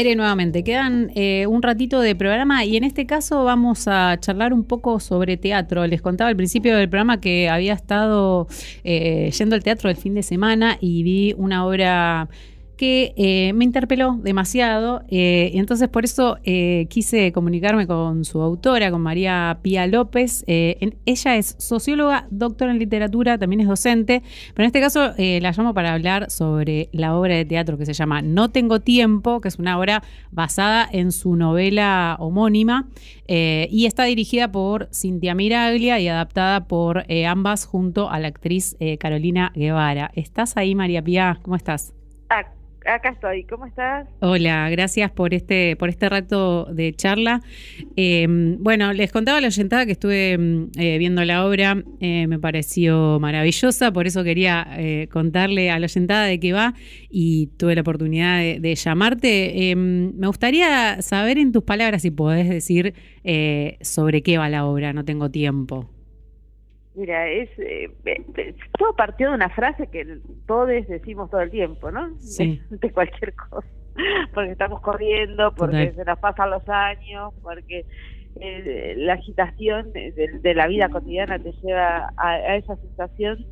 aire nuevamente. Quedan eh, un ratito de programa y en este caso vamos a charlar un poco sobre teatro. Les contaba al principio del programa que había estado eh, yendo al teatro el fin de semana y vi una obra que eh, me interpeló demasiado. Eh, y entonces por eso eh, quise comunicarme con su autora, con María Pía López. ella es socióloga, doctora en literatura, también es docente, pero en este caso la llamo para hablar sobre la obra de teatro que se llama No tengo tiempo, que es una obra basada en su novela homónima y está dirigida por Cintia Miraglia y adaptada por ambas junto a la actriz Carolina Guevara. ¿Estás ahí, María Pía? ¿Cómo estás? Ah, acá estoy. ¿Cómo estás? Hola, gracias por este, por este rato de charla. Em, bueno, les contaba a la oyentada que estuve em, eh, viendo la obra, eh, me pareció maravillosa, por eso quería eh, contarle a la oyentada de qué va y tuve la oportunidad de, llamarte. Em, me gustaría saber en tus palabras si podés decir sobre qué va la obra, no tengo tiempo. Mira, es eh, todo partió de una frase que todos decimos todo el tiempo, ¿no? Sí. De, cualquier cosa, porque estamos corriendo, porque se nos pasan los años, porque eh, la agitación de, la vida cotidiana te lleva a, esa sensación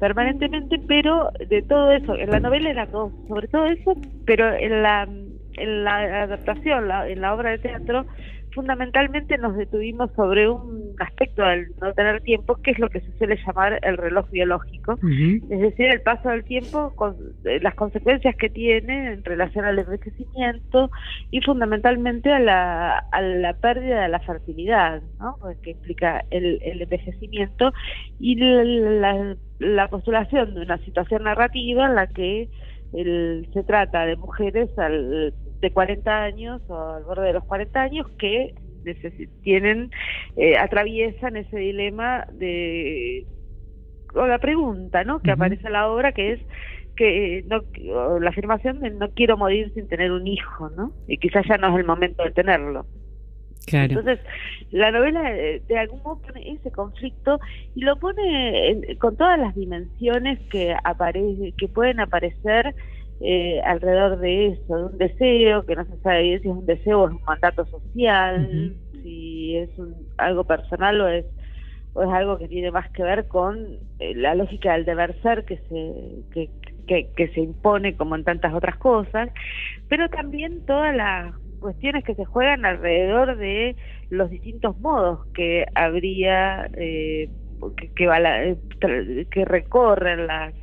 permanentemente, pero de todo eso, en la novela era todo, sobre todo eso, pero en la, en la adaptación, en la obra de teatro, fundamentalmente nos detuvimos sobre un aspecto del no tener tiempo, que es lo que se suele llamar el reloj biológico, es decir, el paso del tiempo, con, eh, las consecuencias que tiene en relación al envejecimiento y fundamentalmente a la, a la pérdida de la fertilidad, ¿no? Que implica el, el envejecimiento y la, la, postulación de una situación narrativa en la que el, se trata de mujeres al de 40 años o al borde de los 40 años que tienen eh, atraviesan ese dilema de o la pregunta no que aparece en la obra que es que no la afirmación de no quiero morir sin tener un hijo no y quizás ya no es el momento de tenerlo. Claro. Entonces, la novela eh, de, algún modo pone ese conflicto y lo pone con todas las dimensiones que aparece, que pueden aparecer eh, alrededor de eso, de un deseo, que no se sabe bien si es un deseo o es un mandato social, si es algo personal o es, o es algo que tiene más que ver con eh, la lógica del deber ser que se, que, que, se impone como en tantas otras cosas, pero también todas las cuestiones que se juegan alrededor de los distintos modos que habría eh, que, que, que recorren las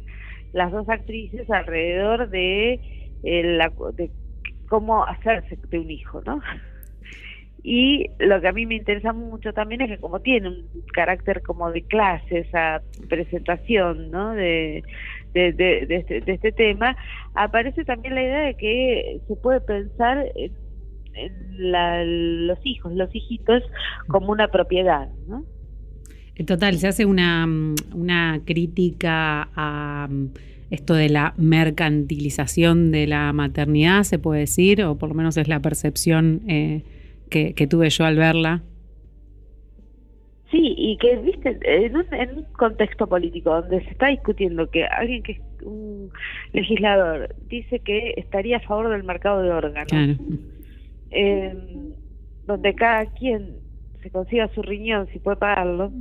las dos actrices alrededor de, eh, la, de cómo hacerse de un hijo, ¿no? Y lo que a mí me interesa mucho también es que como tiene un carácter como de clase, esa presentación, ¿no? De, de, de, este, de este tema, aparece también la idea de que se puede pensar en, los hijos, los hijitos, como una propiedad, ¿no? Total, se hace una, una crítica a mm, esto de la mercantilización de la maternidad, se puede decir, o por lo menos es la percepción eh, que, tuve yo al verla. Sí, y que, viste, en un, en un contexto político donde se está discutiendo que alguien que es un legislador dice que estaría a favor del mercado de órganos, eh, donde cada quien se consiga su riñón si puede pagarlo,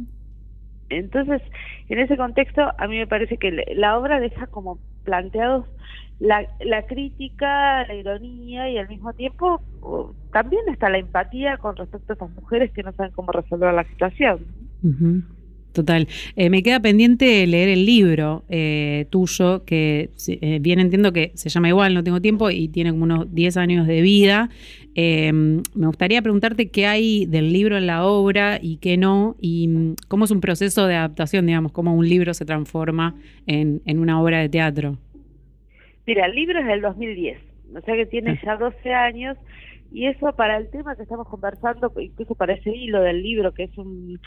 entonces, en ese contexto, a mí me parece que la obra deja como planteados la, la crítica, la ironía y al mismo tiempo también está la empatía con respecto a esas mujeres que no saben cómo resolver la situación. Total. Eh, me queda pendiente leer el libro eh, tuyo, que eh, bien entiendo que se llama igual, no tengo tiempo, y tiene como unos 10 años de vida. Em, me gustaría preguntarte qué hay del libro en la obra y qué no, y mm, cómo es un proceso de adaptación, digamos, cómo un libro se transforma en, en una obra de teatro. Mira, el libro es del 2010, o sea que tiene ah. ya 12 años y eso para el tema que estamos conversando incluso para ese hilo del libro que es un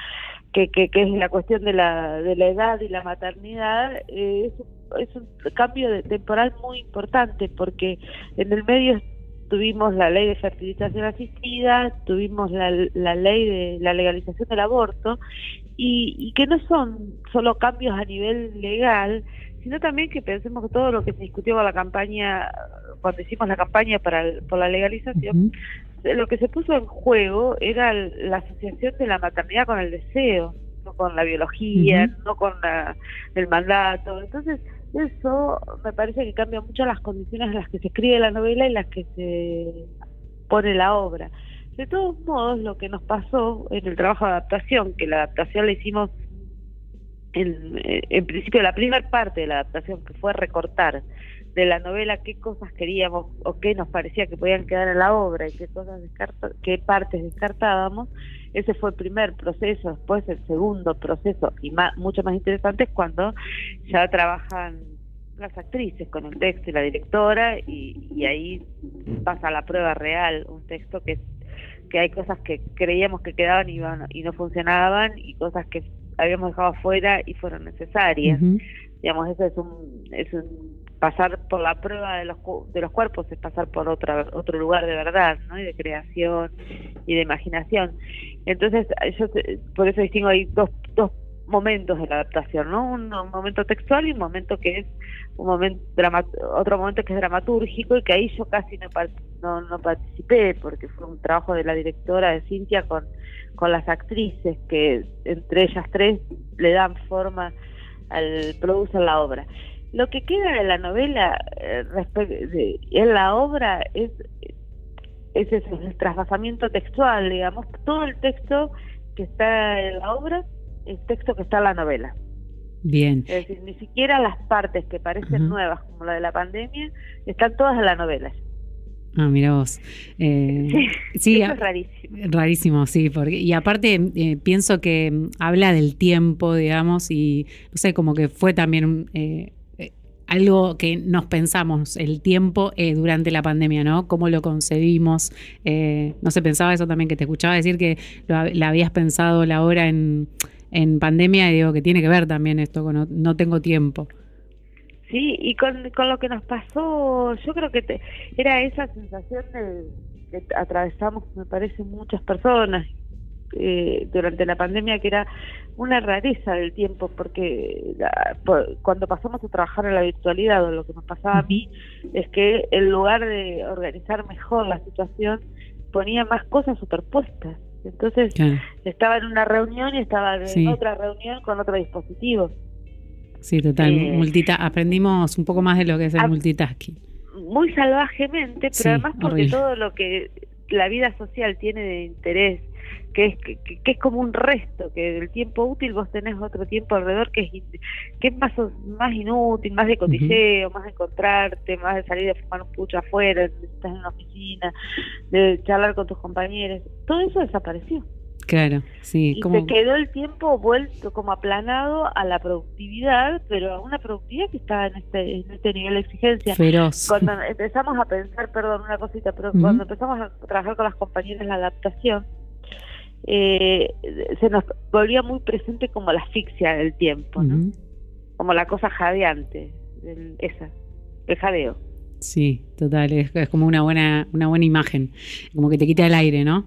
que, que, es la cuestión de la de la edad y la maternidad eh, es, un, cambio de, temporal muy importante porque en el medio tuvimos la ley de fertilización asistida tuvimos la, la ley de la legalización del aborto y que no son solo cambios a nivel legal sino también que pensemos que todo lo que se discutió con la campaña, cuando hicimos la campaña para por la legalización, lo que se puso en juego era la asociación de la maternidad con el deseo, no con la biología, no con el mandato. Entonces, eso me parece que cambia mucho las condiciones en las que se escribe la novela y las que se pone la obra. De todos modos, lo que nos pasó en el trabajo de adaptación, que la adaptación la hicimos en, eh, en principio la primera parte de la adaptación, que fue recortar de la novela qué cosas queríamos o qué nos parecía que podían quedar en la obra y qué cosas descarta, qué partes descartábamos, ese fue el primer proceso, después el segundo proceso y más, mucho más interesante es cuando ya trabajan las actrices con el texto y la directora y, y ahí pasa la prueba real, un texto que que hay cosas que creíamos que quedaban y, iban, y no funcionaban y cosas que habíamos dejado afuera y fueron necesarias. Digamos, eso es un, es un pasar por la prueba de los, de los cuerpos es pasar por otra, otro lugar de verdad, ¿no? Y de creación y de imaginación. Entonces, yo por eso distingo ahí dos, dos momentos de la adaptación, ¿no? Un, momento textual y un momento que es un momento otro momento que es dramatúrgico y que ahí yo casi no, no, no participé porque fue un trabajo de la directora de Cintia con, con las actrices que entre ellas tres le dan forma al producen la obra. Lo que queda de la novela eh, en la obra es, es el trasvasamiento textual, digamos, todo el texto que está en la obra es texto que está en la novela. Bien. Es decir, ni siquiera las partes que parecen nuevas, como la de la pandemia, están todas en la novela. Ah, mira vos. Eh, sí, eso es rarísimo. Rarísimo, sí. Porque, y aparte, eh, pienso que mm, habla del tiempo, digamos, y no sé, como que fue también eh, algo que nos pensamos el tiempo eh, durante la pandemia, ¿no? Cómo lo concebimos. Eh, no se pensaba eso también, que te escuchaba decir que la habías pensado la hora en, en pandemia y digo que tiene que ver también esto con no, tengo tiempo. Sí, y con, con, lo que nos pasó, yo creo que era esa sensación de, que atravesamos, me parece, muchas personas, eh, durante la pandemia que era una rareza del tiempo porque cuando pasamos a trabajar en la virtualidad o lo que nos pasaba a mí es que en lugar de organizar mejor la situación ponía más cosas superpuestas. Entonces estaba en una reunión y estaba en otra reunión con otro dispositivo. Sí total. Eh, aprendimos un poco más de lo que es el multitasking. Muy salvajemente pero además porque todo lo que la vida social tiene de interés que es, que, es como un resto, que del tiempo útil vos tenés otro tiempo alrededor que es, que es más, más inútil, más de cotilleo, más de encontrarte, más de salir a fumar un pucho afuera, estás en la oficina, de charlar con tus compañeros, todo eso desapareció. Claro, sí. Y se quedó el tiempo vuelto como aplanado a la productividad, pero a una productividad que está en este, en este nivel de exigencia. Feroz. Cuando empezamos a pensar, perdón, una cosita, pero cuando empezamos a trabajar con las compañeras la adaptación, eh, se nos volvía muy presente como la asfixia del tiempo, ¿no? Como la cosa jadeante, esa, el jadeo. Sí, total, es, como una buena, una buena imagen, como que te quita el aire, ¿no?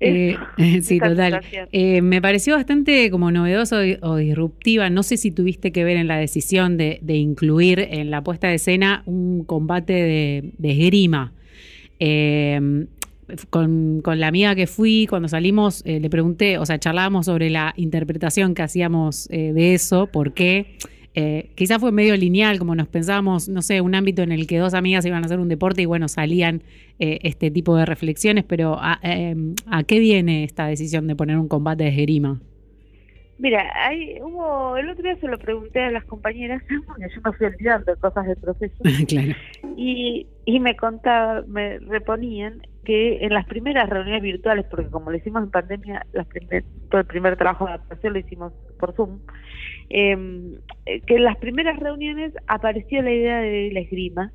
Eh, sí, total. Eh, me pareció bastante como novedoso o disruptiva. No sé si tuviste que ver en la decisión de, incluir en la puesta de escena un combate de, de esgrima. Eh, con, la amiga que fui, cuando salimos, eh, le pregunté, o sea, charlábamos sobre la interpretación que hacíamos de eso, por qué. Eh, quizás fue medio lineal, como nos pensábamos, no sé, un ámbito en el que dos amigas iban a hacer un deporte y bueno, salían este tipo de reflexiones, pero ¿a, em, ¿a qué viene esta decisión de poner un combate de esgrima? Mira, hay, hubo, el otro día se lo pregunté a las compañeras, porque yo me fui olvidando de cosas del proceso. claro. Y, y me contaba, me reponían que en las primeras reuniones virtuales, porque como lo hicimos en pandemia, las todo el primer trabajo de adaptación lo hicimos por Zoom, em, que en las primeras reuniones apareció la idea de la esgrima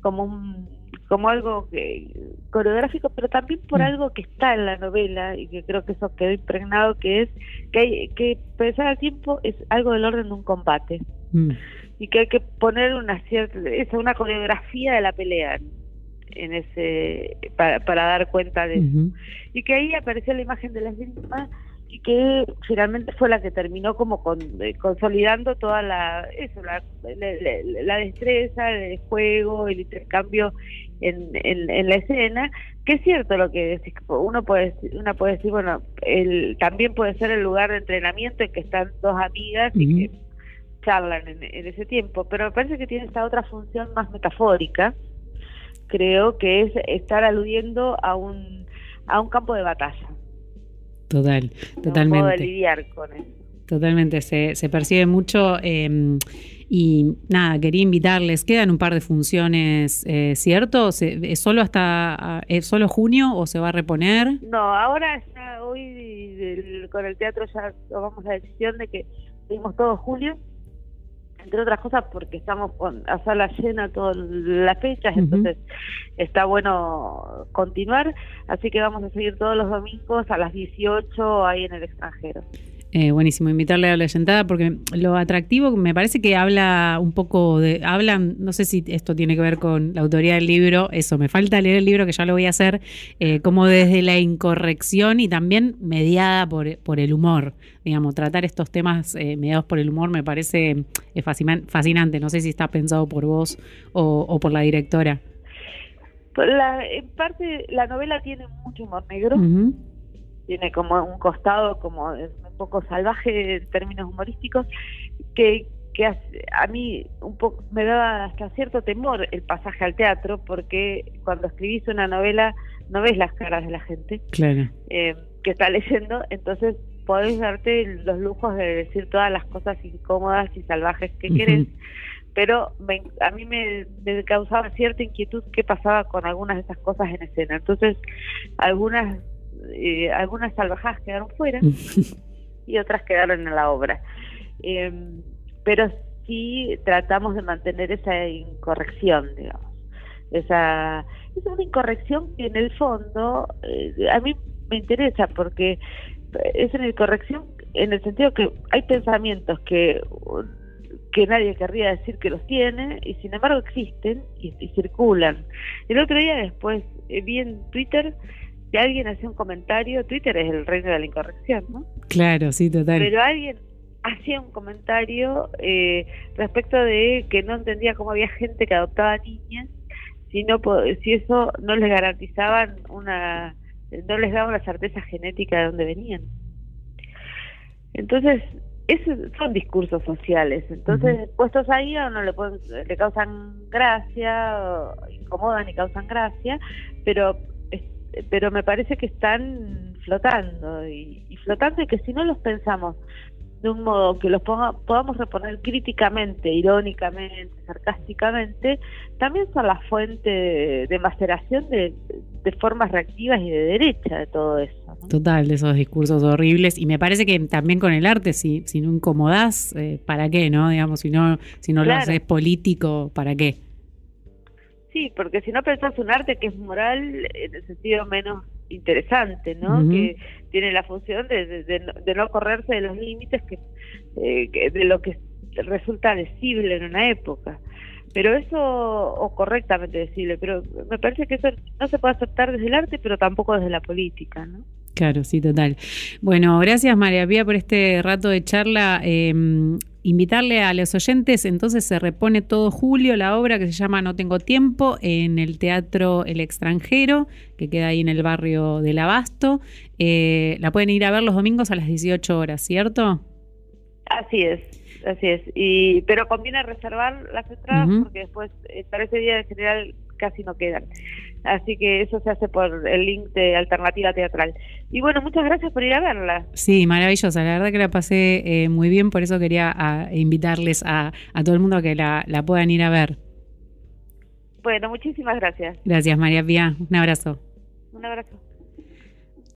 como un como algo que, coreográfico, pero también por mm. algo que está en la novela y que creo que eso quedó impregnado, que es que hay que pensar al tiempo es algo del orden de un combate mm. y que hay que poner una cierta, es una coreografía de la pelea en ese para, para dar cuenta de eso y que ahí apareció la imagen de la esgrima y que finalmente fue la que terminó como con, eh, consolidando toda la eso la, la, destreza el juego el intercambio en, en, la escena que es cierto lo que decís uno puede una puede decir bueno el, también puede ser el lugar de entrenamiento en que están dos amigas y que charlan en, ese tiempo pero me parece que tiene esta otra función más metafórica creo que es estar aludiendo a un a un campo de batalla Total, totalmente. lidiar con eso. Totalmente, se, se percibe mucho. Em, y nada, quería invitarles. Quedan un par de funciones, eh, ¿cierto? ¿Es solo hasta es solo junio o se va a reponer? No, ahora ya hoy con el teatro ya tomamos la decisión de que seguimos todo julio entre otras cosas porque estamos con a sala llena todas las fechas, entonces está bueno continuar, así que vamos a seguir todos los domingos a las 18 ahí en el extranjero. Eh, buenísimo, invitarle a la sentada porque lo atractivo me parece que habla un poco de, hablan, no sé si esto tiene que ver con la autoría del libro, eso, me falta leer el libro que ya lo voy a hacer, eh, como desde la incorrección y también mediada por, por el humor, digamos, tratar estos temas eh, mediados por el humor me parece fascinante, no sé si está pensado por vos o, por la directora. Pues en parte la novela tiene mucho humor negro. Tiene como un costado como un poco salvaje en términos humorísticos, que, que a mí un poco me daba hasta cierto temor el pasaje al teatro, porque cuando escribís una novela no ves las caras de la gente eh, que está leyendo, entonces podés darte los lujos de decir todas las cosas incómodas y salvajes que querés, pero a mí me, me, causaba cierta inquietud qué pasaba con algunas de esas cosas en escena. Entonces, algunas eh, algunas salvajadas quedaron fuera y otras quedaron en la obra. Em, pero sí tratamos de mantener esa incorrección, digamos. Esa, es una incorrección que en el fondo eh, a mí me interesa porque es una incorrección en el sentido que hay pensamientos que que nadie querría decir que los tiene y sin embargo existen y, y circulan. El otro día después eh, vi en Twitter si alguien hacía un comentario, Twitter es el reino de la incorrección, ¿no? Claro, sí, total. Pero alguien hacía un comentario eh, respecto de que no entendía cómo había gente que adoptaba niñas si no si eso no les garantizaban una no les daba una certeza genética de dónde venían entonces esos son discursos sociales entonces puestos ahí a uno le le causan gracia incomodan y causan gracia pero pero me parece que están flotando y, flotando y que si no los pensamos de un modo que los podamos reponer críticamente, irónicamente, sarcásticamente, también son la fuente de, maceración de, formas reactivas y de derecha de todo eso. Total, de esos discursos horribles. Y me parece que también con el arte, si, si no incomodás, eh, ¿para qué? no Digamos, si no, si no lo haces político, ¿para qué? Sí, porque si no pensás un arte que es moral en el sentido menos interesante, ¿no? Que tiene la función de, de, no correrse de los límites eh, que, de lo que resulta decible en una época. Pero eso, o correctamente decible, pero me parece que eso no se puede aceptar desde el arte, pero tampoco desde la política, ¿no? Claro, sí, total. Bueno, gracias María Pía por este rato de charla. Em, invitarle a los oyentes, entonces se repone todo julio la obra que se llama No tengo tiempo en el Teatro El extranjero, que queda ahí en el barrio del Abasto. Eh, la pueden ir a ver los domingos a las 18 horas, ¿cierto? Así es, así es. Y, pero conviene reservar las entradas porque después eh, para ese día en general casi no quedan. Así que eso se hace por el link de Alternativa Teatral. Y bueno, muchas gracias por ir a verla. Sí, maravillosa. La verdad que la pasé eh, muy bien, por eso quería invitarles a, todo el mundo a que la, la puedan ir a ver. Bueno, muchísimas gracias. Gracias, María Pía. Un abrazo. Un abrazo.